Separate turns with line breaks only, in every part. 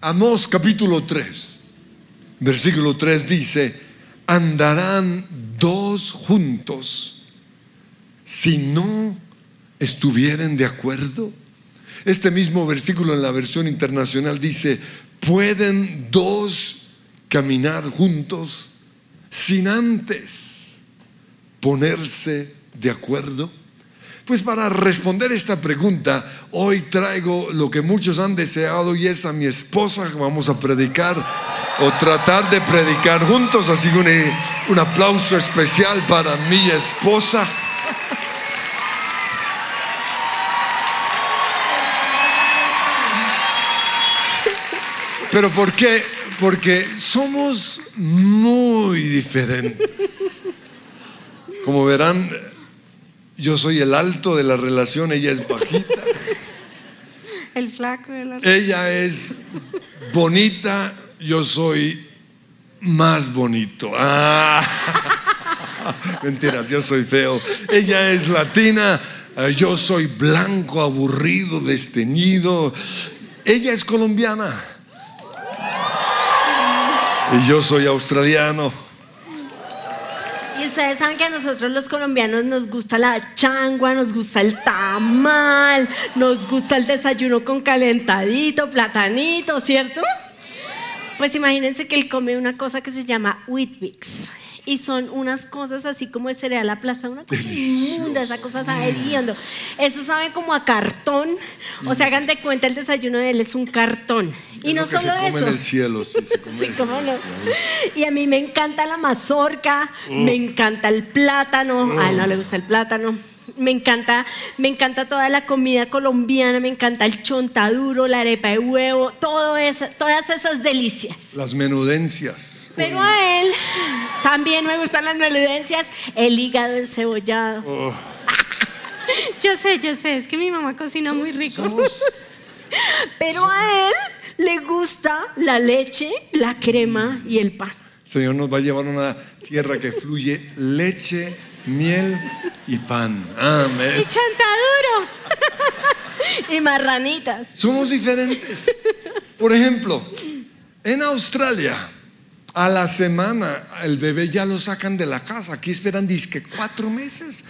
Amós capítulo 3, versículo 3 dice, andarán dos juntos si no estuvieren de acuerdo. Este mismo versículo en la versión internacional dice, pueden dos caminar juntos sin antes ponerse de acuerdo. Pues para responder esta pregunta, hoy traigo lo que muchos han deseado y es a mi esposa vamos a predicar o tratar de predicar juntos. Así que un, un aplauso especial para mi esposa. Pero ¿por qué? Porque somos muy diferentes. Como verán, yo soy el alto de la relación, ella es bajita.
El flaco de la relación.
Ella es bonita, yo soy más bonito. Ah. Mentiras, yo soy feo. Ella es latina, eh, yo soy blanco, aburrido, desteñido. Ella es colombiana. Y yo soy australiano.
Y ustedes saben que a nosotros los colombianos nos gusta la changua, nos gusta el tamal, nos gusta el desayuno con calentadito, platanito, ¿cierto? Pues imagínense que él come una cosa que se llama Wheatbix. Y son unas cosas así como de cereal aplastado, una cosa inmunda, esa cosa sabe. Eso sabe como a cartón. O sea, hagan de cuenta, el desayuno de él es un cartón. Y no solo
se come
eso.
en el cielo, sí, se come
Sí,
el cielo,
no. Y a mí me encanta la mazorca, me encanta el plátano, a él no le gusta el plátano. Me encanta, me encanta toda la comida colombiana, me encanta el chontaduro, la arepa de huevo, todo eso, todas esas delicias.
Las menudencias.
Pero a él también me gustan las menudencias, el hígado encebollado. Yo sé, yo sé, es que mi mamá cocina muy rico. Pero a él le gusta la leche, la crema y el pan.
Señor nos va a llevar a una tierra que fluye leche, miel y pan.
Y
Amén.
chontaduro. y marranitas.
Somos diferentes. Por ejemplo, en Australia, a la semana el bebé ya lo sacan de la casa. Aquí esperan disque cuatro meses.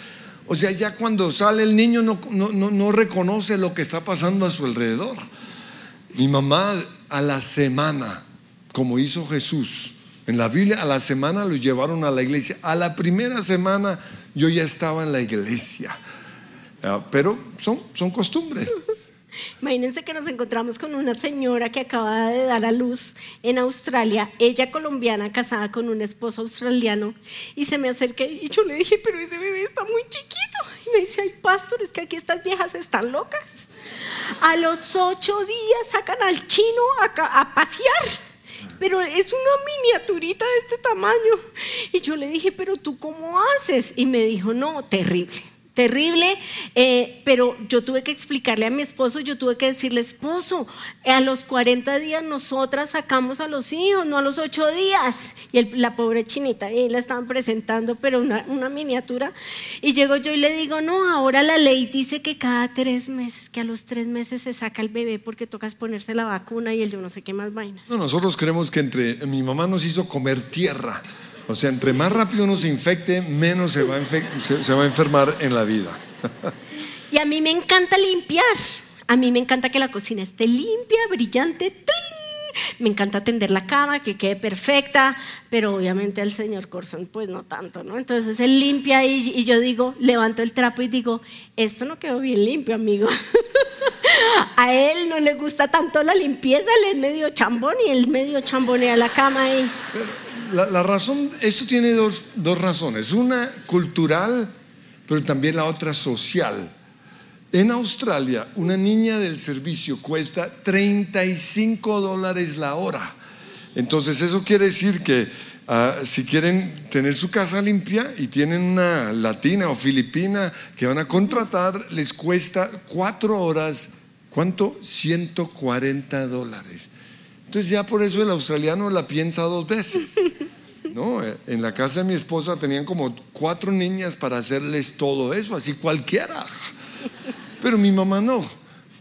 O sea, ya cuando sale el niño no, no, no, no reconoce lo que está pasando a su alrededor. Mi mamá a la semana, como hizo Jesús, en la Biblia a la semana lo llevaron a la iglesia. A la primera semana yo ya estaba en la iglesia. Ah, Pero son, son costumbres.
Imagínense que nos encontramos con una señora que acaba de dar a luz en Australia, ella colombiana casada con un esposo australiano, y se me acerca y yo le dije, pero ese bebé está muy chiquito. Y me dice, ay, pastor, es que aquí estas viejas están locas. A los ocho días sacan al chino a, pasear. Pero es una miniaturita de este tamaño. Y yo le dije, pero tú cómo haces? Y me dijo, no, terrible. Terrible, eh, pero yo tuve que explicarle a mi esposo, yo tuve que decirle, esposo, a los 40 días nosotras sacamos a los hijos, no a los 8 días. Y la pobre chinita, ahí la estaban presentando, pero una, una miniatura. Y llego yo y le digo, no, ahora la ley dice que cada tres meses, que a los tres meses se saca el bebé porque tocas ponerse la vacuna y el yo no sé qué más vainas.
No, nosotros creemos que entre mi mamá nos hizo comer tierra. O sea, entre más rápido uno se infecte, menos se va a, infec- se- se va a enfermar en la vida.
Y a mí me encanta limpiar. A mí me encanta que la cocina esté limpia, brillante. Me encanta tender la cama, que quede perfecta, pero obviamente al señor Corson pues no tanto, ¿no? Entonces él limpia y, y yo digo, levanto el trapo y digo, esto no quedó bien limpio, amigo. A él no le gusta tanto la limpieza, él es medio chambón y él medio chambonea la cama y...
La, razón, esto tiene dos, dos razones. Una cultural, pero también la otra social. En Australia, una niña del servicio cuesta 35 dólares la hora. Entonces, eso quiere decir que ah, si quieren tener su casa limpia y tienen una latina o filipina que van a contratar, les cuesta cuatro horas, ¿cuánto? 140 dólares. Entonces ya por eso el australiano la piensa dos veces. ¿no? En la casa de mi esposa tenían como cuatro niñas para hacerles todo eso, así cualquiera. Pero mi mamá no.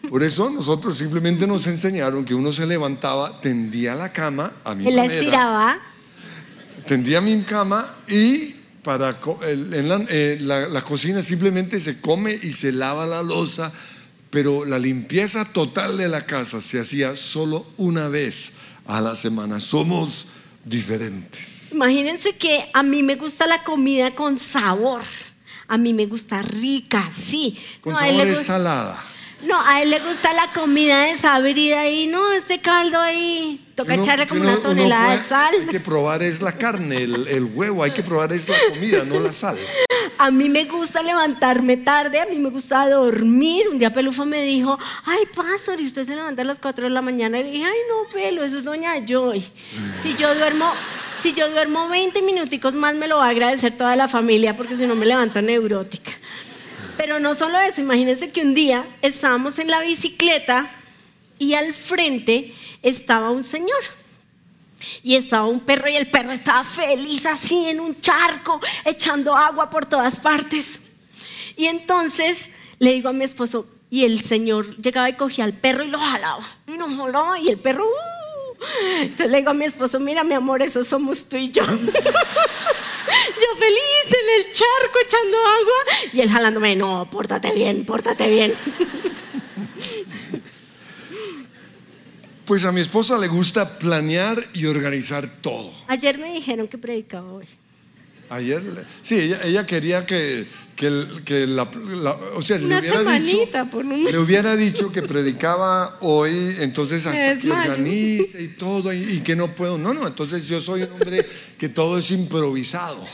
Por eso nosotros simplemente nos enseñaron que uno se levantaba, tendía la cama a mi
la
manera,
estiraba.
tendía mi cama y para en la, eh, la- la cocina simplemente se come y se lava la loza, pero la limpieza total de la casa se hacía solo una vez a la semana. Somos diferentes.
Imagínense que a mí me gusta la comida con sabor. A mí me gusta rica, sí.
Con
No, a él
sabor
le gusta-
salada.
No, a él le gusta la comida desabrida y no, este caldo ahí. Toca
Uno-
echarle como
uno-
una tonelada
puede-
de sal.
Hay que probar es la carne, el, el huevo, hay que probar es la comida, no la sal.
A mí me gusta levantarme tarde, a mí me gusta dormir. Un día Pelufo me dijo, ay, pastor, y usted se levanta a las 4 de la mañana. Y le dije, ay, no, Pelo, eso es doña Joy. Si yo duermo, si yo duermo 20 minuticos más, me lo va a agradecer toda la familia, porque si no me levanto neurótica. Pero no solo eso, imagínense que un día estábamos en la bicicleta y al frente estaba un señor. Y estaba un perro y el perro estaba feliz así en un charco, echando agua por todas partes. Y entonces le digo a mi esposo, y el señor llegaba y cogía al perro y lo jalaba. Y lo jalaba y el perro... "Uh". Entonces le digo a mi esposo, mira mi amor, eso somos tú y yo. Yo feliz en el charco echando agua y él jalándome, no, pórtate bien, pórtate bien.
Pues a mi esposa le gusta planear y organizar todo.
Ayer me dijeron que predicaba hoy.
Ayer, sí, ella, ella quería que, que, que la, la- o sea,
Una
le hubiera dicho,
por
le hubiera dicho que predicaba hoy, entonces hasta
Es
que
mayo.
organice y todo y, y que no puedo. No, no, entonces yo soy un hombre que todo es improvisado.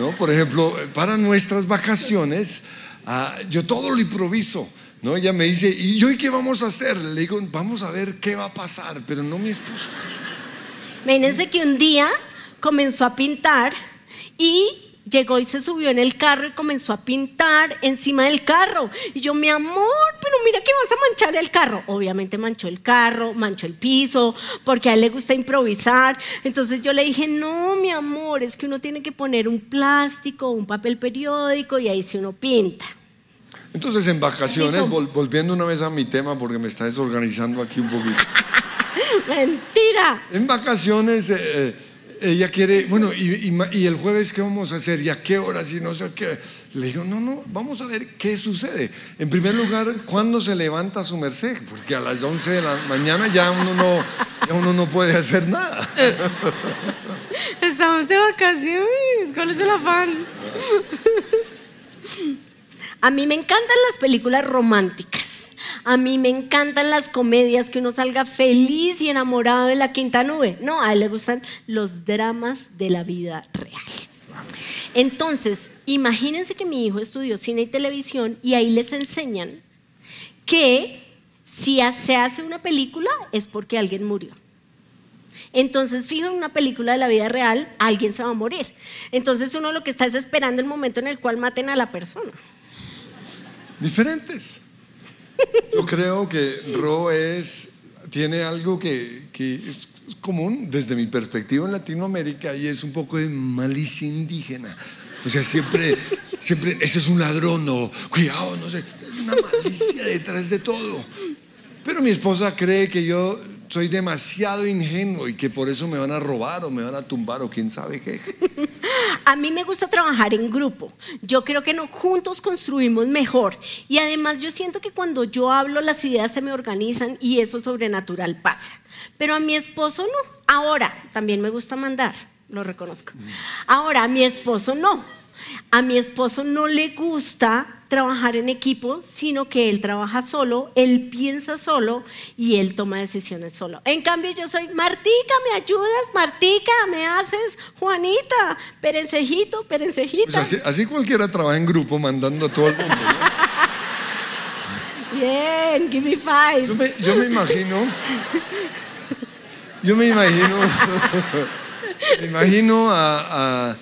¿No? Por ejemplo, para nuestras vacaciones, ah, yo todo lo improviso. ¿no? Ella me dice, ¿y hoy qué vamos a hacer? Le digo, vamos a ver qué va a pasar, pero no mi esposa.
Imagínense que un día comenzó a pintar y llegó y se subió en el carro y comenzó a pintar encima del carro. Y yo, mi amor, pero mira que vas a manchar el carro. Obviamente manchó el carro, manchó el piso, porque a él le gusta improvisar. Entonces yo le dije, no, mi amor, es que uno tiene que poner un plástico, un papel periódico y ahí si uno pinta.
Entonces en vacaciones, vol- volviendo una vez a mi tema, porque me está desorganizando aquí un poquito.
Mentira.
En vacaciones, eh, eh, ella quiere, bueno, y, y el jueves qué vamos a hacer? ¿Y a qué horas? Y no sé qué. Le digo, no, no, vamos a ver qué sucede. En primer lugar, ¿cuándo se levanta su merced? Porque a las 11 de la mañana ya uno no, ya uno no puede hacer nada.
Estamos de vacaciones. ¿Cuál es el afán? A mí me encantan las películas románticas. A mí me encantan las comedias que uno salga feliz y enamorado de la quinta nube. No, a él le gustan los dramas de la vida real. Entonces, imagínense que mi hijo estudió cine y televisión y ahí les enseñan que si se hace una película es porque alguien murió. Entonces, fijo, en una película de la vida real, alguien se va a morir. Entonces, uno lo que está es esperando el momento en el cual maten a la persona.
Diferentes. Yo creo que Ro es, tiene algo que, que es común desde mi perspectiva en Latinoamérica y es un poco de malicia indígena. O sea, siempre, siempre, ese es un ladrón o cuidado, no sé, es una malicia detrás de todo. Pero mi esposa cree que yo soy demasiado ingenuo y que por eso me van a robar o me van a tumbar o quién sabe qué.
A mí me gusta trabajar en grupo. Yo creo que no, juntos construimos mejor. Y además yo siento que cuando yo hablo las ideas se me organizan y eso sobrenatural pasa. Pero a mi esposo no. Ahora, también me gusta mandar, lo reconozco. Ahora, a mi esposo no. A mi esposo no le gusta trabajar en equipo, sino que él trabaja solo, él piensa solo y él toma decisiones solo. En cambio, yo soy Martica, ¿me ayudas? Martica, ¿me haces? Juanita, perencejito, perencejita.
Pues así, así cualquiera trabaja en grupo mandando a todo el mundo. ¿no?
Bien, give me five.
Yo me, yo me imagino, yo me imagino, me imagino a, a-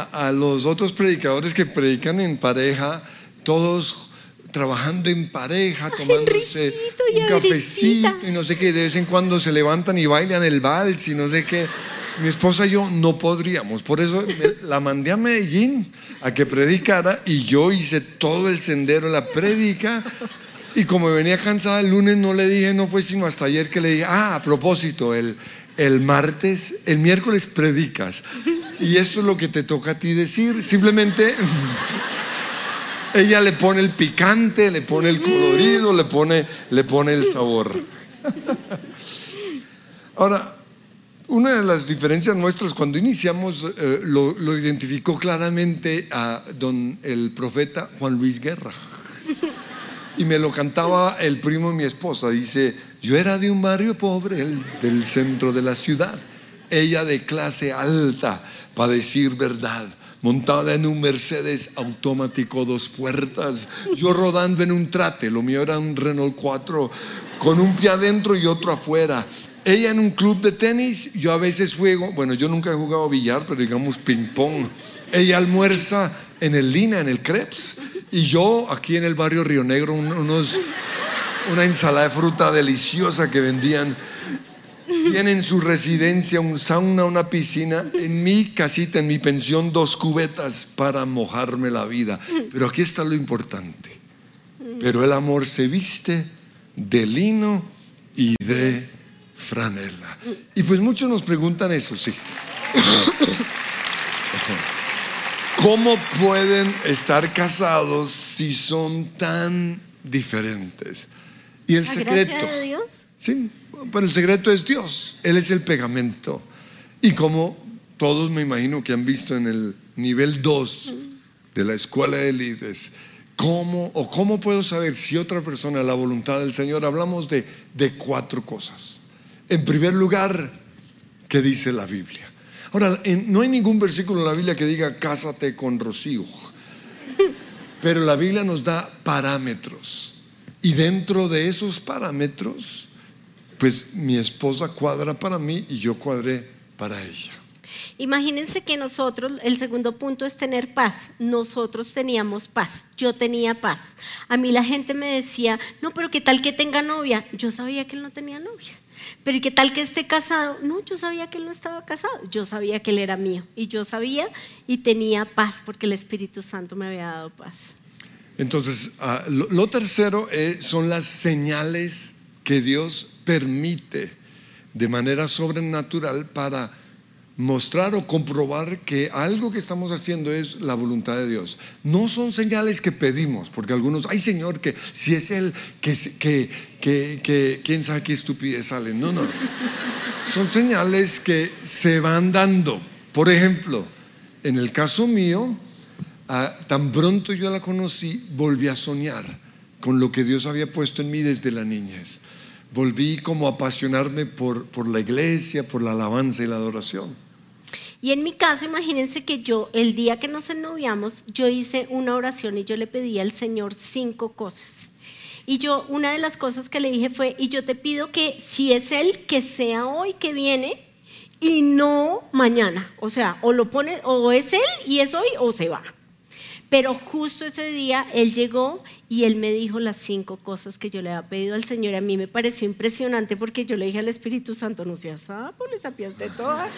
a- a los otros predicadores que predican en pareja, todos trabajando en pareja, tomándose un cafecito y no sé qué, de vez en cuando se levantan y bailan el vals y no sé qué. Mi esposa y yo no podríamos, por eso me- la mandé a Medellín a que predicara y yo hice todo el sendero, la predica Y como venía cansada el lunes, no le dije, no fue sino hasta ayer que le dije, ah, a propósito, el, el martes, el miércoles predicas. Y esto es lo que te toca a ti decir. Simplemente ella le pone el picante, le pone el colorido, le pone, le pone el sabor. Ahora, una de las diferencias nuestras cuando iniciamos eh, lo, lo, identificó claramente a don el profeta Juan Luis Guerra. Y me lo cantaba el primo de mi esposa. Dice, yo era de un barrio pobre, el, del centro de la ciudad. Ella de clase alta, para decir verdad montada en un Mercedes automático dos puertas, yo rodando en un trate, lo mío era un Renault 4, con un pie adentro y otro afuera. Ella en un club de tenis, yo a veces juego, bueno, yo nunca he jugado billar, pero digamos ping pong. Ella almuerza en el Lina, en el Krebs, y yo aquí en el barrio Río Negro, unos, una ensalada de fruta deliciosa que vendían tiene en su residencia un sauna, una piscina, en mi casita, en mi pensión, dos cubetas para mojarme la vida. Pero aquí está lo importante. Pero el amor se viste de lino y de franela. Y pues muchos nos preguntan eso, sí. ¿Cómo pueden estar casados si son tan diferentes? Y el secreto.
De Dios?
Sí, pero el secreto es Dios. Él es el pegamento. Y como todos me imagino que han visto en el nivel 2 de la escuela de líderes, ¿cómo o cómo puedo saber si otra persona la voluntad del Señor? Hablamos de, de cuatro cosas. En primer lugar, ¿qué dice la Biblia? Ahora, no hay ningún versículo en la Biblia que diga cásate con Rocío, pero la Biblia nos da parámetros. Y dentro de esos parámetros pues mi esposa cuadra para mí y yo cuadré para ella.
Imagínense que nosotros, el segundo punto es tener paz. Nosotros teníamos paz, yo tenía paz. A mí la gente me decía, no, pero ¿qué tal que tenga novia? Yo sabía que él no tenía novia. Pero ¿qué tal que esté casado? No, yo sabía que él no estaba casado. Yo sabía que él era mío. Y yo sabía y tenía paz porque el Espíritu Santo me había dado paz.
Entonces, ah, lo, tercero eh, son las señales que Dios permite de manera sobrenatural para mostrar o comprobar que algo que estamos haciendo es la voluntad de Dios. No son señales que pedimos, porque algunos, ay Señor, que si es Él, que, que, que, quién sabe qué estupidez sale. No, no. Son señales que se van dando. Por ejemplo, en el caso mío, ah, tan pronto yo la conocí, volví a soñar con lo que Dios había puesto en mí desde la niñez volví como a apasionarme por, por la iglesia, por la alabanza y la adoración.
Y en mi caso, imagínense que yo, el día que nos ennoviamos, yo hice una oración y yo le pedí al Señor cinco cosas. Y yo, una de las cosas que le dije fue, y yo te pido que si es Él, que sea hoy que viene y no mañana. O sea, o lo pone, o es Él y es hoy o se va. Pero justo ese día Él llegó y Él me dijo las cinco cosas que yo le había pedido al Señor. A mí me pareció impresionante porque yo le dije al Espíritu Santo, no seas sapo, le sabías de todas.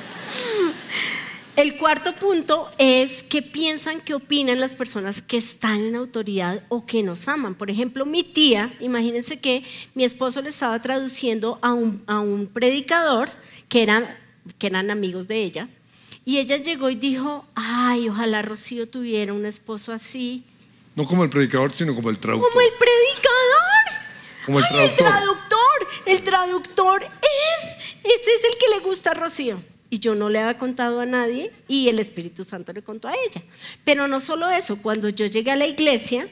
El cuarto punto es qué piensan, qué opinan las personas que están en autoridad o que nos aman. Por ejemplo, mi tía, imagínense que mi esposo le estaba traduciendo a un, predicador que eran amigos de ella y ella llegó y dijo, ay, ojalá Rocío tuviera un esposo así.
No como el predicador, sino como el traductor.
Como el predicador.
Como el traductor.
El traductor. El traductor es, ese es el que le gusta a Rocío. Y yo no le había contado a nadie y el Espíritu Santo le contó a ella. Pero no solo eso, cuando yo llegué a la iglesia,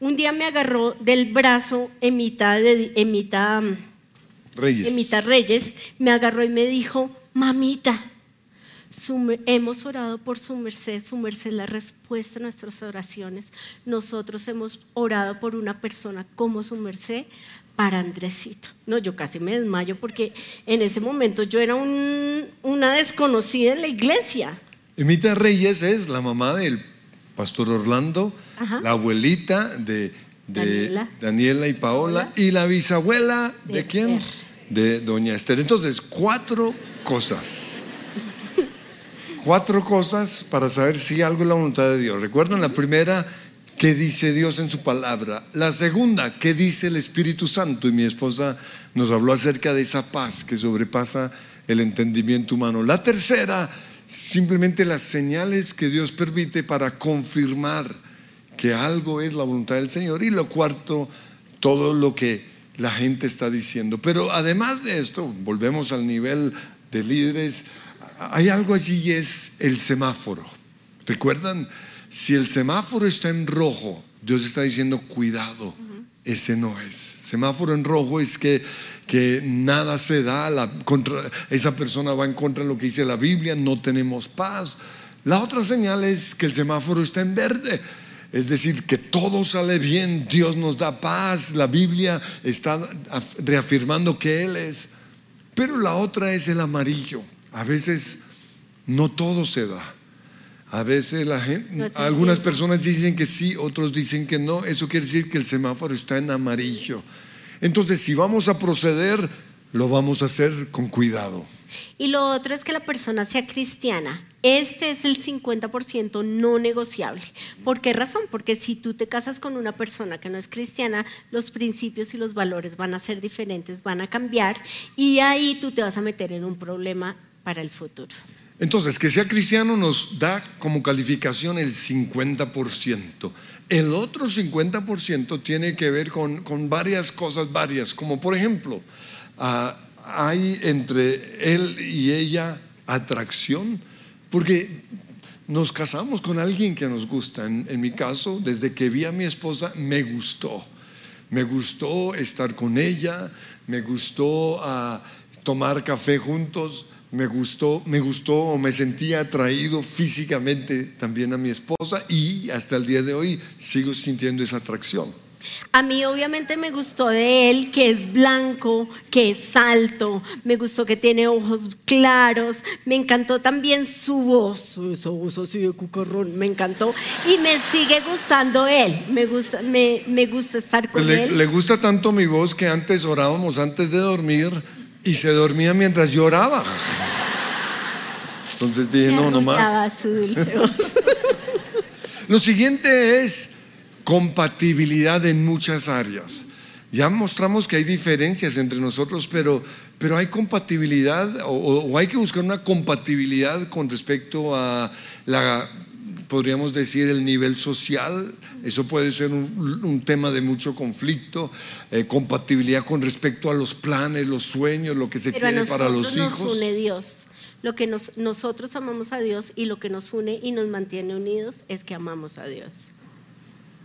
un día me agarró del brazo en mitad de, en mitad,
Reyes.
En mitad Reyes, me agarró y me dijo, mamita, hemos orado por su merced, su merced la respuesta a nuestras oraciones. Nosotros hemos orado por una persona como su merced para Andresito. No, yo casi me desmayo porque en ese momento yo era una desconocida en la iglesia.
Emita Reyes es la mamá del pastor Orlando, la abuelita de, Daniela. y Paola, y la bisabuela de, de quién? De doña Esther. Entonces, cuatro cosas cuatro cosas para saber si algo es la voluntad de Dios. Recuerdan la primera, qué dice Dios en su palabra. La segunda, qué dice el Espíritu Santo. Y mi esposa nos habló acerca de esa paz que sobrepasa el entendimiento humano. La tercera, simplemente las señales que Dios permite para confirmar que algo es la voluntad del Señor. Y lo cuarto, todo lo que la gente está diciendo. Pero además de esto, volvemos al nivel de líderes, hay algo allí y es el semáforo. ¿Recuerdan? Si el semáforo está en rojo, Dios está diciendo, cuidado, ese no es. Semáforo en rojo es que, que nada se da, la, contra, esa persona va en contra de lo que dice la Biblia, no tenemos paz. La otra señal es que el semáforo está en verde. Es decir, que todo sale bien, Dios nos da paz, la Biblia está reafirmando que Él es. Pero la otra es el amarillo. A veces no todo se da. A veces la gente, algunas personas dicen que sí, otros dicen que no. Eso quiere decir que el semáforo está en amarillo. Entonces, si vamos a proceder, lo vamos a hacer con cuidado.
Y lo otro es que la persona sea cristiana. Este es el 50% no negociable. ¿Por qué razón? Porque si tú te casas con una persona que no es cristiana, los principios y los valores van a ser diferentes, van a cambiar y ahí tú te vas a meter en un problema para el futuro.
Entonces, que sea cristiano nos da como calificación el 50%. El otro 50% tiene que ver con, varias cosas, varias, como por ejemplo, ah, hay entre él y ella atracción, porque nos casamos con alguien que nos gusta. En, mi caso, desde que vi a mi esposa, me gustó. Me gustó estar con ella, me gustó ah, tomar café juntos me gustó, me gustó, me sentía atraído físicamente también a mi esposa y hasta el día de hoy sigo sintiendo esa atracción.
A mí obviamente me gustó de él que es blanco, que es alto, me gustó que tiene ojos claros, me encantó también su voz, esa voz así de cucarrón, me encantó y me sigue gustando él, me gusta, me, me gusta estar con él.
Le gusta tanto mi voz que antes orábamos antes de dormir y se dormía mientras lloraba. Entonces dije, no, no más. Lo siguiente es compatibilidad en muchas áreas. Ya mostramos que hay diferencias entre nosotros, pero, pero hay compatibilidad o, o hay que buscar una compatibilidad con respecto a la podríamos decir, el nivel social. Eso puede ser un, tema de mucho conflicto, eh, compatibilidad con respecto a los planes, los sueños, lo que se quiere para los hijos.
Nos une Dios. Lo que nosotros amamos a Dios y lo que nos une y nos mantiene unidos es que amamos a Dios.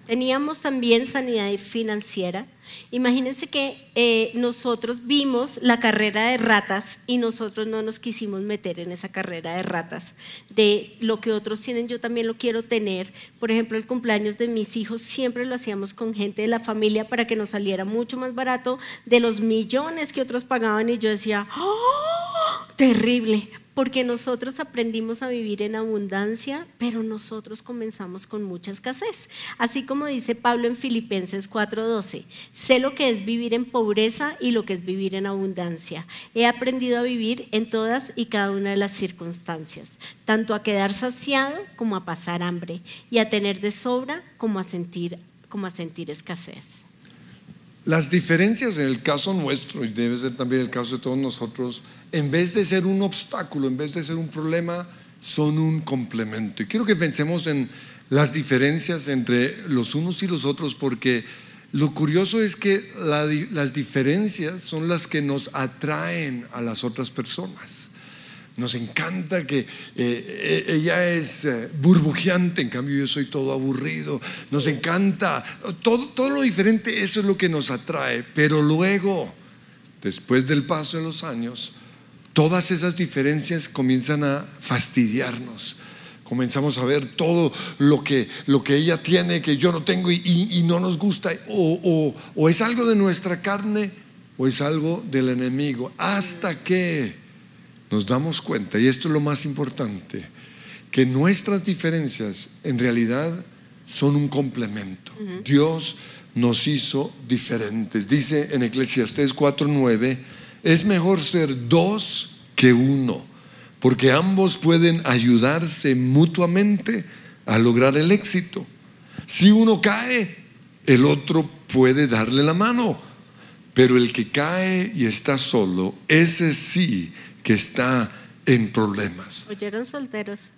Teníamos también sanidad financiera. Imagínense que eh, nosotros vimos la carrera de ratas y nosotros no nos quisimos meter en esa carrera de ratas. De lo que otros tienen, yo también lo quiero tener. Por ejemplo, el cumpleaños de mis hijos siempre lo hacíamos con gente de la familia para que nos saliera mucho más barato de los millones que otros pagaban y yo decía, ¡Oh! terrible porque nosotros aprendimos a vivir en abundancia, pero nosotros comenzamos con mucha escasez. Así como dice Pablo en Filipenses 4:12, sé lo que es vivir en pobreza y lo que es vivir en abundancia. He aprendido a vivir en todas y cada una de las circunstancias, tanto a quedar saciado como a pasar hambre, y a tener de sobra como a sentir, como a sentir escasez.
Las diferencias en el caso nuestro, y debe ser también el caso de todos nosotros, en vez de ser un obstáculo, en vez de ser un problema, son un complemento. Y quiero que pensemos en las diferencias entre los unos y los otros, porque lo curioso es que las diferencias son las que nos atraen a las otras personas. Nos encanta que eh, eh, ella es eh, burbujeante, en cambio yo soy todo aburrido. Nos encanta todo, todo lo diferente, eso es lo que nos atrae. Pero luego, después del paso de los años, todas esas diferencias comienzan a fastidiarnos. Comenzamos a ver todo lo que, lo que ella tiene que yo no tengo y, no nos gusta. O, o es algo de nuestra carne o es algo del enemigo. Hasta que nos damos cuenta, y esto es lo más importante, que nuestras diferencias en realidad son un complemento. Dios nos hizo diferentes. Dice en Eclesiastés 4:9, es mejor ser dos que uno, porque ambos pueden ayudarse mutuamente a lograr el éxito. Si uno cae, el otro puede darle la mano. Pero el que cae y está solo, ese sí que está en problemas.
¿Oyeron solteros?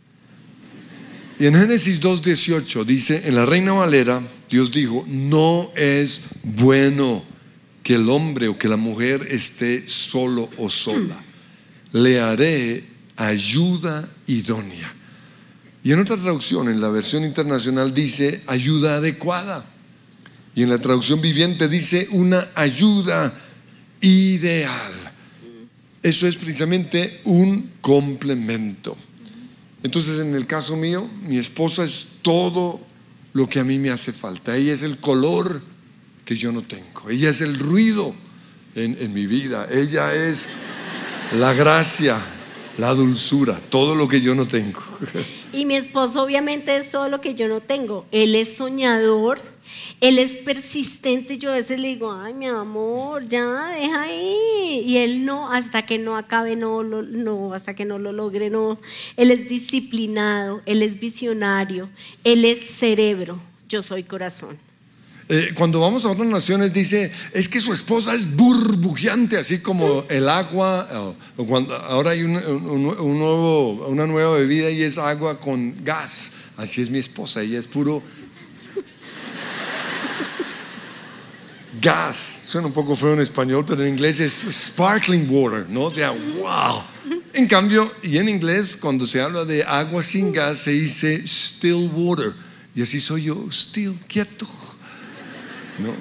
Y en Génesis 2.18 dice, en la Reina Valera, Dios dijo, no es bueno que el hombre o que la mujer esté solo o sola. Le haré ayuda idónea. Y en otra traducción, en la versión internacional dice ayuda adecuada. Y en la traducción viviente dice una ayuda ideal. Eso es precisamente un complemento. Entonces, en el caso mío, mi esposa es todo lo que a mí me hace falta. Ella es el color que yo no tengo. Ella es el ruido en, en mi vida. Ella es la gracia, la dulzura, todo lo que yo no tengo.
Y mi esposo obviamente es todo lo que yo no tengo. Él es soñador, él es persistente. Yo a veces le digo, ay, mi amor, ya, deja ahí. Y él no, hasta que no acabe, no, no, hasta que no lo logre, no. Él es disciplinado, él es visionario, él es cerebro. Yo soy corazón.
Eh, cuando vamos a otras naciones dice, es que su esposa es burbujeante, así como el agua, o, cuando, ahora hay un, nuevo, una nueva bebida y es agua con gas, así es mi esposa, ella es puro gas, suena un poco feo en español, pero en inglés es sparkling water, ¿no? O sea, wow. En cambio, y en inglés, cuando se habla de agua sin gas, se dice still water. Y así soy yo, still, quieto. ¿no?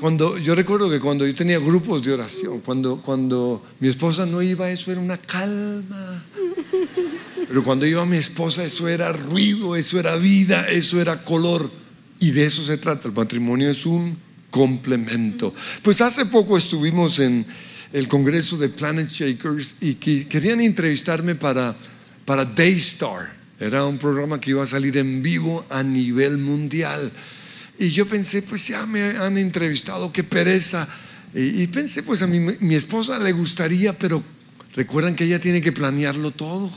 Cuando, yo recuerdo que cuando yo tenía grupos de oración, cuando, cuando mi esposa no iba, eso era una calma. Pero cuando iba mi esposa, eso era ruido, eso era vida, eso era color. Y de eso se trata. El matrimonio es un complemento. Pues hace poco estuvimos en el congreso de Planet Shakers y querían entrevistarme para, para Daystar. Era un programa que iba a salir en vivo a nivel mundial. Y yo pensé, pues ya me han entrevistado, qué pereza. Y, pensé, pues a mi, mi esposa le gustaría, pero recuerdan que ella tiene que planearlo todo,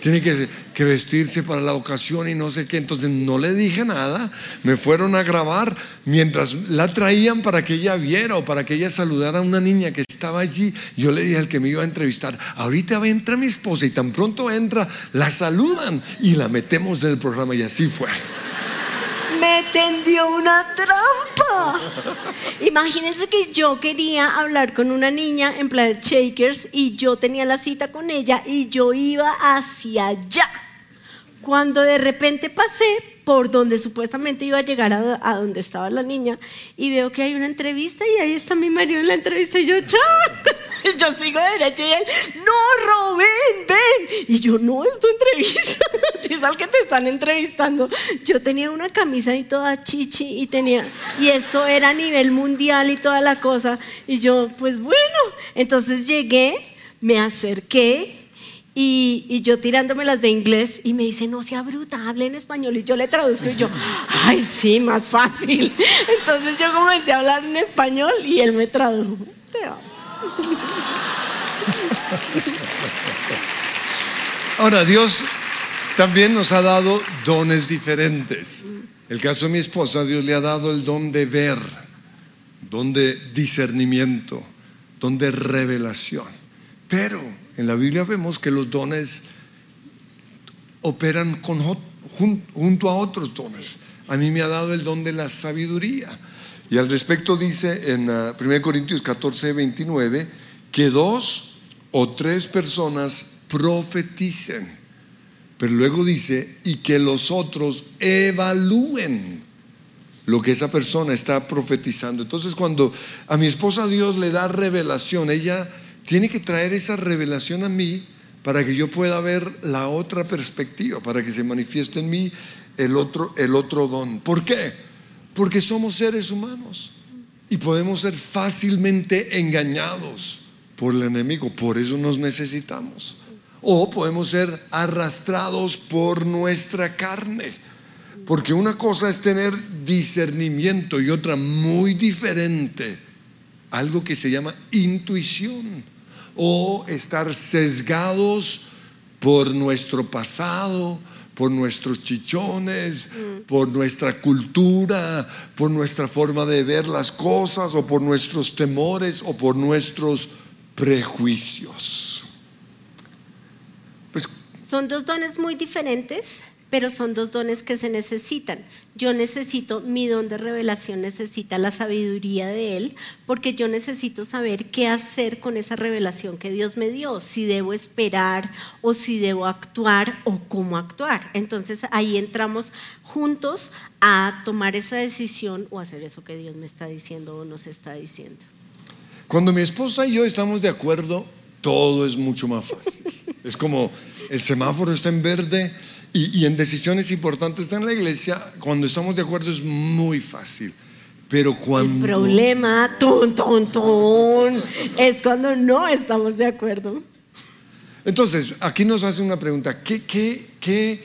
tiene que, que, vestirse para la ocasión y no sé qué. Entonces no le dije nada, me fueron a grabar mientras la traían para que ella viera o para que ella saludara a una niña que estaba allí. Yo le dije al que me iba a entrevistar, ahorita entra mi esposa y tan pronto entra, la saludan y la metemos en el programa y así fue
me tendió una trampa. Imagínense que yo quería hablar con una niña en Planet Shakers y yo tenía la cita con ella y yo iba hacia allá. Cuando de repente pasé por donde supuestamente iba a llegar a, donde estaba la niña y veo que hay una entrevista y ahí está mi marido en la entrevista y yo, chao. yo sigo derecho y él, no, Robin, ven. Y yo, no, es tu entrevista. es al que te están entrevistando. Yo tenía una camisa y toda chichi y tenía, y esto era a nivel mundial y toda la cosa. Y yo, pues bueno, entonces llegué, me acerqué. Y, y, yo tirándomelas de inglés y me dice, no sea bruta, hable en español. Y yo le traduzco y yo, ay, sí, más fácil. Entonces yo comencé a hablar en español y él me tradujo. Te amo.
Ahora, Dios también nos ha dado dones diferentes. El caso de mi esposa, Dios le ha dado el don de ver, don de discernimiento, don de revelación. Pero en la Biblia vemos que los dones operan junto a otros dones. A mí me ha dado el don de la sabiduría. Y al respecto dice en 1 ah, Corintios 14, 29, que dos o tres personas profeticen. Pero luego dice, y que los otros evalúen lo que esa persona está profetizando. Entonces cuando a mi esposa Dios le da revelación, ella tiene que traer esa revelación a mí para que yo pueda ver la otra perspectiva, para que se manifieste en mí el otro, el otro don. ¿Por qué? Porque somos seres humanos y podemos ser fácilmente engañados por el enemigo, por eso nos necesitamos. O podemos ser arrastrados por nuestra carne. Porque una cosa es tener discernimiento y otra muy diferente, algo que se llama intuición o estar sesgados por nuestro pasado, por nuestros chichones, por nuestra cultura, por nuestra forma de ver las cosas o por nuestros temores o por nuestros prejuicios.
Pues, Son dos dones muy diferentes pero son dos dones que se necesitan. Yo necesito, mi don de revelación necesita la sabiduría de Él, porque yo necesito saber qué hacer con esa revelación que Dios me dio, si debo esperar o si debo actuar o cómo actuar. Entonces ahí entramos juntos a tomar esa decisión o hacer eso que Dios me está diciendo o nos está diciendo.
Cuando mi esposa y yo estamos de acuerdo, todo es mucho más fácil. Es como el semáforo está en verde y, en decisiones importantes en la iglesia, cuando estamos de acuerdo es muy fácil. Pero cuando...
El problema, ton, ton, ton, es cuando no estamos de acuerdo.
Entonces, aquí nos hace una pregunta. ¿Qué, qué, qué,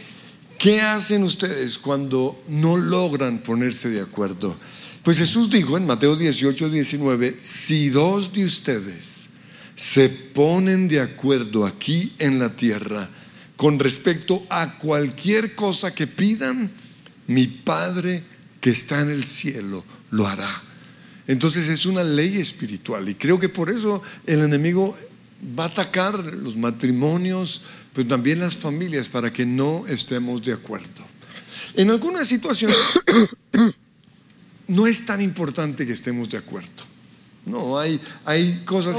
qué hacen ustedes cuando no logran ponerse de acuerdo? Pues Jesús dijo en Mateo 18, 19, si dos de ustedes se ponen de acuerdo aquí en la tierra, con respecto a cualquier cosa que pidan, mi Padre que está en el cielo lo hará. Entonces es una ley espiritual y creo que por eso el enemigo va a atacar los matrimonios, pero también las familias para que no estemos de acuerdo. En algunas situaciones no es tan importante que estemos de acuerdo. No, hay, hay cosas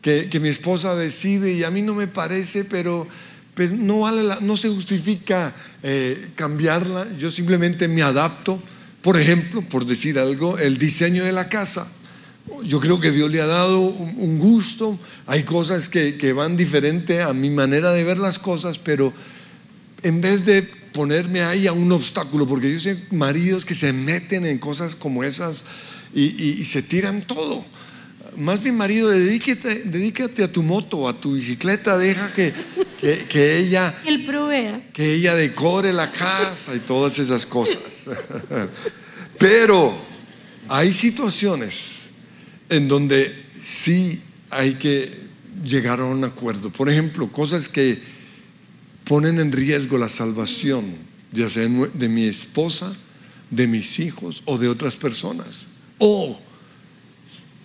que, que mi esposa decide y a mí no me parece, pero pues, no, vale no se justifica eh, cambiarla, yo simplemente me adapto. Por ejemplo, por decir algo, el diseño de la casa. Yo creo que Dios le ha dado un gusto, hay cosas que, que van diferente a mi manera de ver las cosas, pero en vez de ponerme ahí a un obstáculo, porque yo sé maridos que se meten en cosas como esas y se tiran todo más bien marido, dedícate, dedícate a tu moto, a tu bicicleta, deja que, que, ella... Que ella decore la casa y todas esas cosas. Pero hay situaciones en donde sí hay que llegar a un acuerdo. Por ejemplo, cosas que ponen en riesgo la salvación, ya sea de mi esposa, de mis hijos o de otras personas. O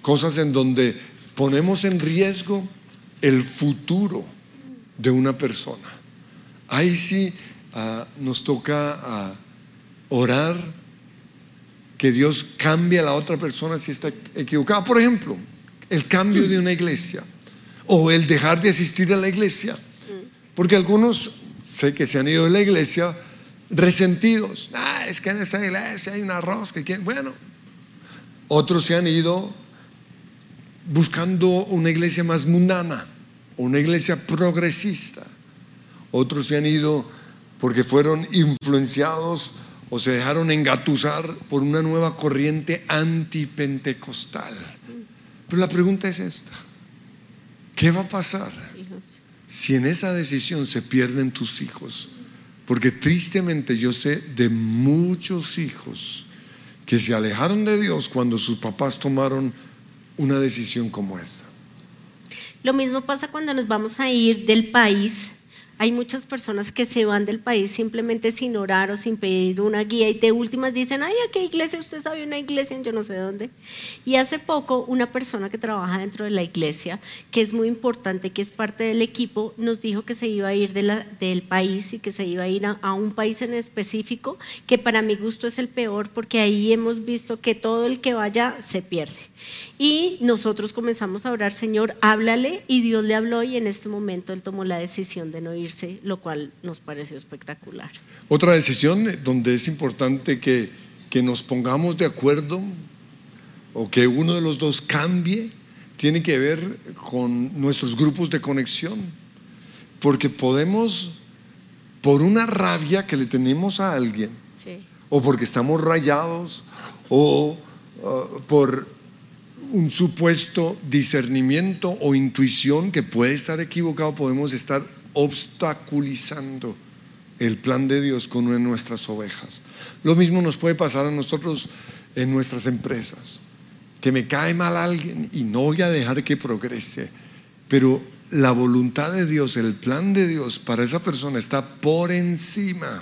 cosas en donde ponemos en riesgo el futuro de una persona. Ahí sí ah, nos toca ah, orar que Dios cambie a la otra persona si está equivocada. Por ejemplo, el cambio de una iglesia o el dejar de asistir a la iglesia. Porque algunos sé que se han ido de la iglesia resentidos. Ah, es que en esa iglesia hay un arroz que Bueno, otros se han ido buscando una iglesia más mundana, una iglesia progresista. Otros se han ido porque fueron influenciados o se dejaron engatusar por una nueva corriente antipentecostal. Pero la pregunta es esta. ¿Qué va a pasar si en esa decisión se pierden tus hijos? Porque tristemente yo sé de muchos hijos que se alejaron de Dios cuando sus papás tomaron una decisión como esta.
Lo mismo pasa cuando nos vamos a ir del país hay muchas personas que se van del país simplemente sin orar o sin pedir una guía y de últimas dicen, ay, ¿a qué iglesia? Usted sabe una iglesia en yo no sé dónde. Y hace poco una persona que trabaja dentro de la iglesia, que es muy importante, que es parte del equipo, nos dijo que se iba a ir de la, del país y que se iba a ir a, a un país en específico, que para mi gusto es el peor porque ahí hemos visto que todo el que vaya se pierde. Y nosotros comenzamos a orar, Señor, háblale, y Dios le habló y en este momento él tomó la decisión de no ir lo cual nos pareció espectacular.
Otra decisión donde es importante que, que nos pongamos de acuerdo o que uno de los dos cambie, tiene que ver con nuestros grupos de conexión. Porque podemos, por una rabia que le tenemos a alguien, o porque estamos rayados, o uh, por un supuesto discernimiento o intuición que puede estar equivocado, podemos estar obstaculizando el plan de Dios con una de nuestras ovejas. Lo mismo nos puede pasar a nosotros en nuestras empresas, que me cae mal alguien y no voy a dejar que progrese, pero la voluntad de Dios, el plan de Dios para esa persona está por encima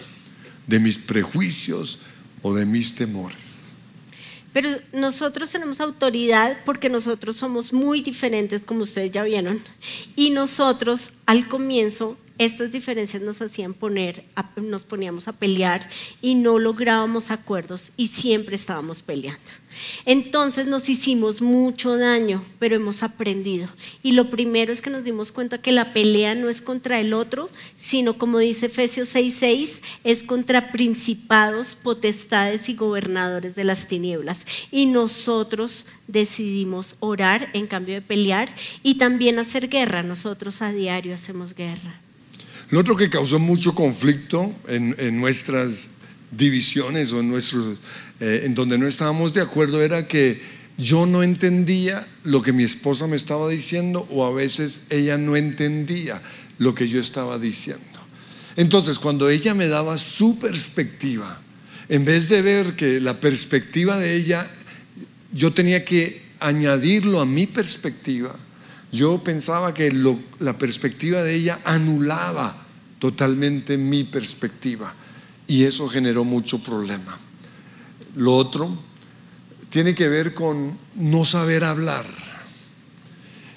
de mis prejuicios o de mis temores.
Pero nosotros tenemos autoridad porque nosotros somos muy diferentes, como ustedes ya vieron. Y nosotros al comienzo estas diferencias nos hacían poner, nos poníamos a pelear y no lográbamos acuerdos y siempre estábamos peleando. Entonces nos hicimos mucho daño, pero hemos aprendido. Y lo primero es que nos dimos cuenta que la pelea no es contra el otro, sino como dice Efesios 6:6, es contra principados, potestades y gobernadores de las tinieblas. Y nosotros decidimos orar en cambio de pelear y también hacer guerra. Nosotros a diario hacemos guerra.
Lo otro que causó mucho conflicto en, nuestras divisiones o en, nuestros, eh, en donde no estábamos de acuerdo era que yo no entendía lo que mi esposa me estaba diciendo o a veces ella no entendía lo que yo estaba diciendo. Entonces, cuando ella me daba su perspectiva, en vez de ver que la perspectiva de ella, yo tenía que añadirlo a mi perspectiva, yo pensaba que la perspectiva de ella anulaba totalmente mi perspectiva y eso generó mucho problema. Lo otro tiene que ver con no saber hablar.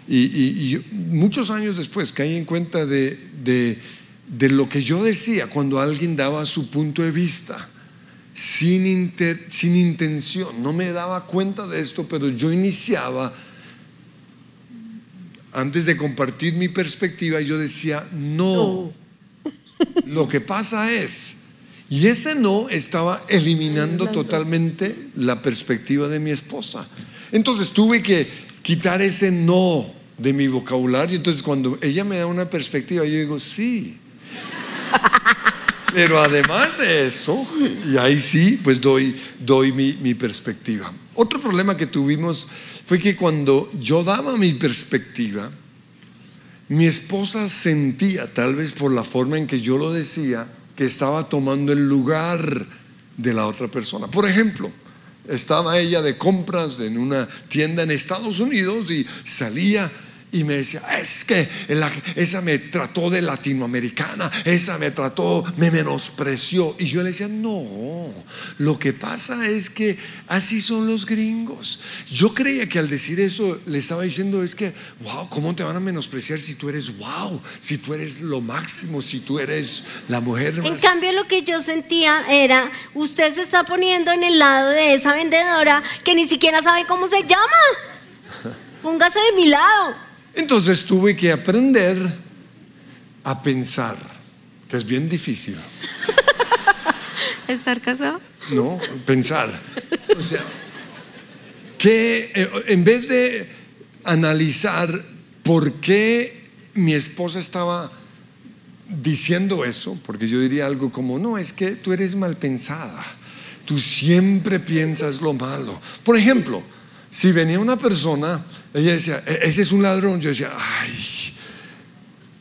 Y, muchos años después caí en cuenta de, de, lo que yo decía cuando alguien daba su punto de vista. Sin, sin intención, no me daba cuenta de esto, pero yo iniciaba antes de compartir mi perspectiva, yo decía, no. Lo que pasa es, y ese no estaba eliminando totalmente la perspectiva de mi esposa. Entonces tuve que quitar ese no de mi vocabulario. Entonces cuando ella me da una perspectiva, yo digo, sí. Pero además de eso, y ahí sí, pues doy, doy mi, mi perspectiva. Otro problema que tuvimos fue que cuando yo daba mi perspectiva, mi esposa sentía, tal vez por la forma en que yo lo decía, que estaba tomando el lugar de la otra persona. Por ejemplo, estaba ella de compras en una tienda en Estados Unidos y salía y me decía, es que esa me trató de latinoamericana, esa me trató, me menospreció. Y yo le decía, no, lo que pasa es que así son los gringos. Yo creía que al decir eso le estaba diciendo, es que, wow, ¿cómo te van a menospreciar si tú eres wow, si tú eres lo máximo, si tú eres la mujer más...
En cambio lo que yo sentía era, usted se está poniendo en el lado de esa vendedora que ni siquiera sabe cómo se llama. Póngase de mi lado.
Entonces tuve que aprender a pensar, que es bien difícil.
¿Estar casado?
No, pensar. O sea, que eh, en vez de analizar por qué mi esposa estaba diciendo eso, porque yo diría algo como, no, es que tú eres mal pensada, tú siempre piensas lo malo. Por ejemplo, si venía una persona, ella decía, e-, ese es un ladrón, yo decía, ay,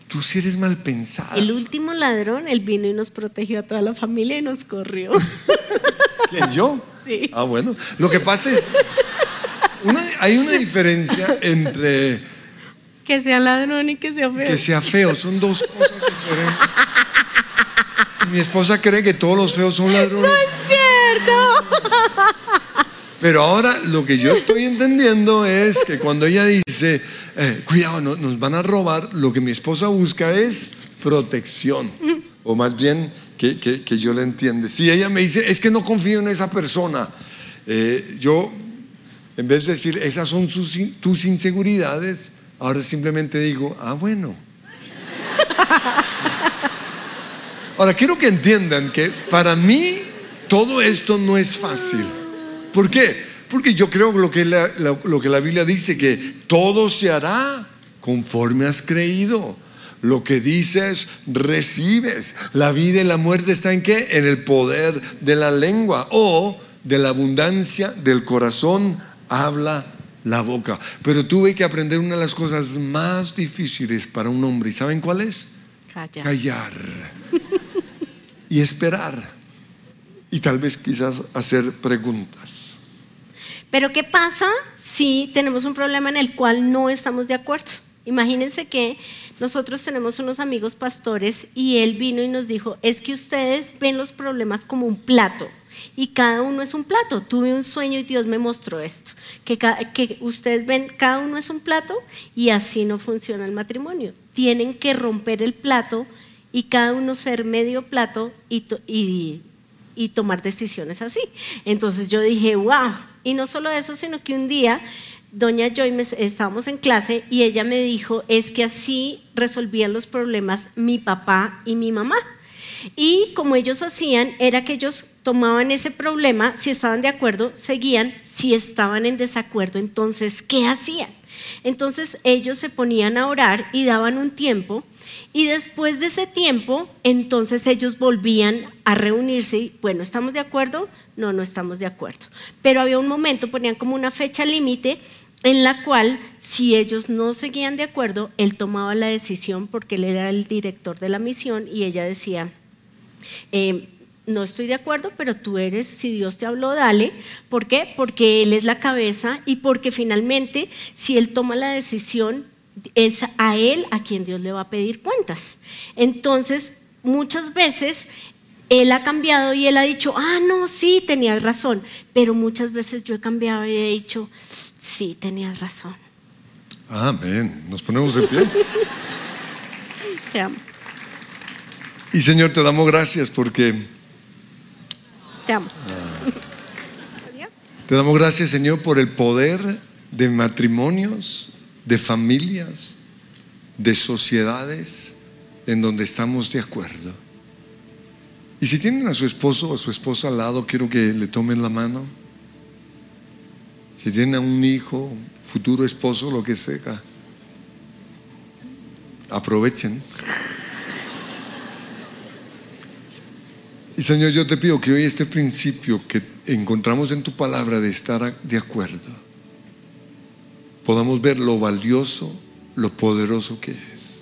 tú sí eres mal pensada.
El último ladrón, él vino y nos protegió a toda la familia y nos corrió.
¿Quién, yo?
Sí.
Ah, bueno. Lo que pasa es, hay una diferencia entre...
Que sea ladrón y que sea feo.
Que sea feo, son dos cosas diferentes. Mi esposa cree que todos los feos son ladrones.
No es cierto.
Pero ahora lo que yo estoy entendiendo es que cuando ella dice, eh, cuidado, nos van a robar, lo que mi esposa busca es protección. O más bien que, yo la entiende. Si ella me dice, es que no confío en esa persona, eh, yo, en vez de decir, esas son tus inseguridades, ahora simplemente digo, ah, bueno. Ahora, quiero que entiendan que para mí todo esto no es fácil. ¿Por qué? Porque yo creo lo que la, lo, que la Biblia dice, que todo se hará conforme has creído. Lo que dices, recibes. La vida y la muerte están en qué? En el poder de la lengua o de la abundancia del corazón habla la boca. Pero tuve que aprender una de las cosas más difíciles para un hombre. ¿Y saben cuál es?
Callar.
Callar. y esperar. Y tal vez quizás hacer preguntas.
Pero ¿qué pasa si tenemos un problema en el cual no estamos de acuerdo? Imagínense que nosotros tenemos unos amigos pastores y él vino y nos dijo, es que ustedes ven los problemas como un plato y cada uno es un plato. Tuve un sueño y Dios me mostró esto, que, que ustedes ven, cada uno es un plato y así no funciona el matrimonio. Tienen que romper el plato y cada uno ser medio plato y, y, y tomar decisiones así. Entonces yo dije, wow, y no solo eso, sino que un día doña Joy, estábamos en clase y ella me dijo, es que así resolvían los problemas mi papá y mi mamá. Y como ellos hacían, era que ellos tomaban ese problema, si estaban de acuerdo, seguían, si estaban en desacuerdo, entonces, ¿qué hacían? Entonces ellos se ponían a orar y daban un tiempo y después de ese tiempo, entonces ellos volvían a reunirse y, bueno, ¿estamos de acuerdo? No, no estamos de acuerdo. Pero había un momento, ponían como una fecha límite en la cual si ellos no seguían de acuerdo, él tomaba la decisión porque él era el director de la misión y ella decía, eh, no estoy de acuerdo, pero tú eres, si Dios te habló, dale. ¿Por qué? Porque Él es la cabeza y porque finalmente, si Él toma la decisión, es a Él a quien Dios le va a pedir cuentas. Entonces, muchas veces Él ha cambiado y Él ha dicho, ah, no, sí, tenías razón. Pero muchas veces yo he cambiado y he dicho, sí, tenías razón.
Amén. Nos ponemos en pie.
Te amo.
Y Señor, te damos gracias porque
te amo.
Te damos gracias, Señor, por el poder de matrimonios, de familias, de sociedades en donde estamos de acuerdo. Y si tienen a su esposo o a su esposa al lado, quiero que le tomen la mano. Si tienen a un hijo, futuro esposo, lo que sea, aprovechen. Y Señor, yo te pido que hoy este principio que encontramos en tu palabra de estar de acuerdo, podamos ver lo valioso, lo poderoso que es.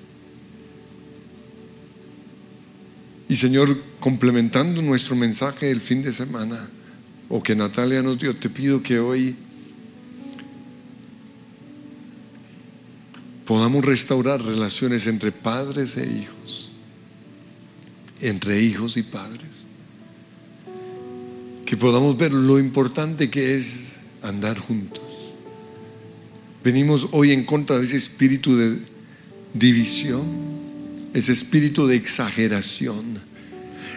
Y Señor, complementando nuestro mensaje el fin de semana, o que Natalia nos dio, te pido que hoy podamos restaurar relaciones entre padres e hijos entre hijos y padres. Que podamos ver lo importante que es andar juntos. Venimos hoy en contra de ese espíritu de división, ese espíritu de exageración,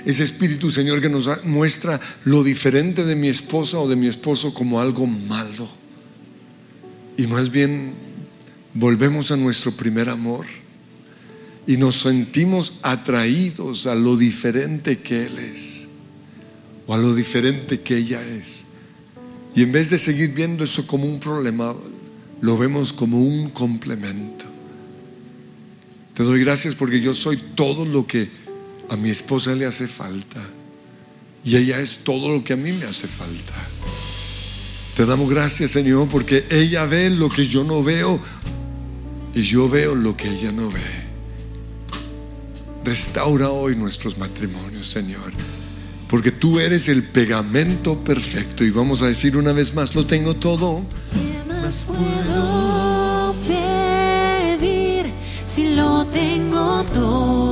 ese espíritu, Señor, que nos muestra lo diferente de mi esposa o de mi esposo como algo malo. Y más bien volvemos a nuestro primer amor y nos sentimos atraídos a lo diferente que Él es o a lo diferente que ella es. Y en vez de seguir viendo eso como un problema, lo vemos como un complemento. Te doy gracias porque yo soy todo lo que a mi esposa le hace falta y ella es todo lo que a mí me hace falta. Te damos gracias, Señor, porque ella ve lo que yo no veo y yo veo lo que ella no ve. Restaura hoy nuestros matrimonios, Señor. Porque tú eres el pegamento perfecto. Y vamos a decir una vez más, lo tengo todo.
¿Qué más puedo pedir si lo tengo todo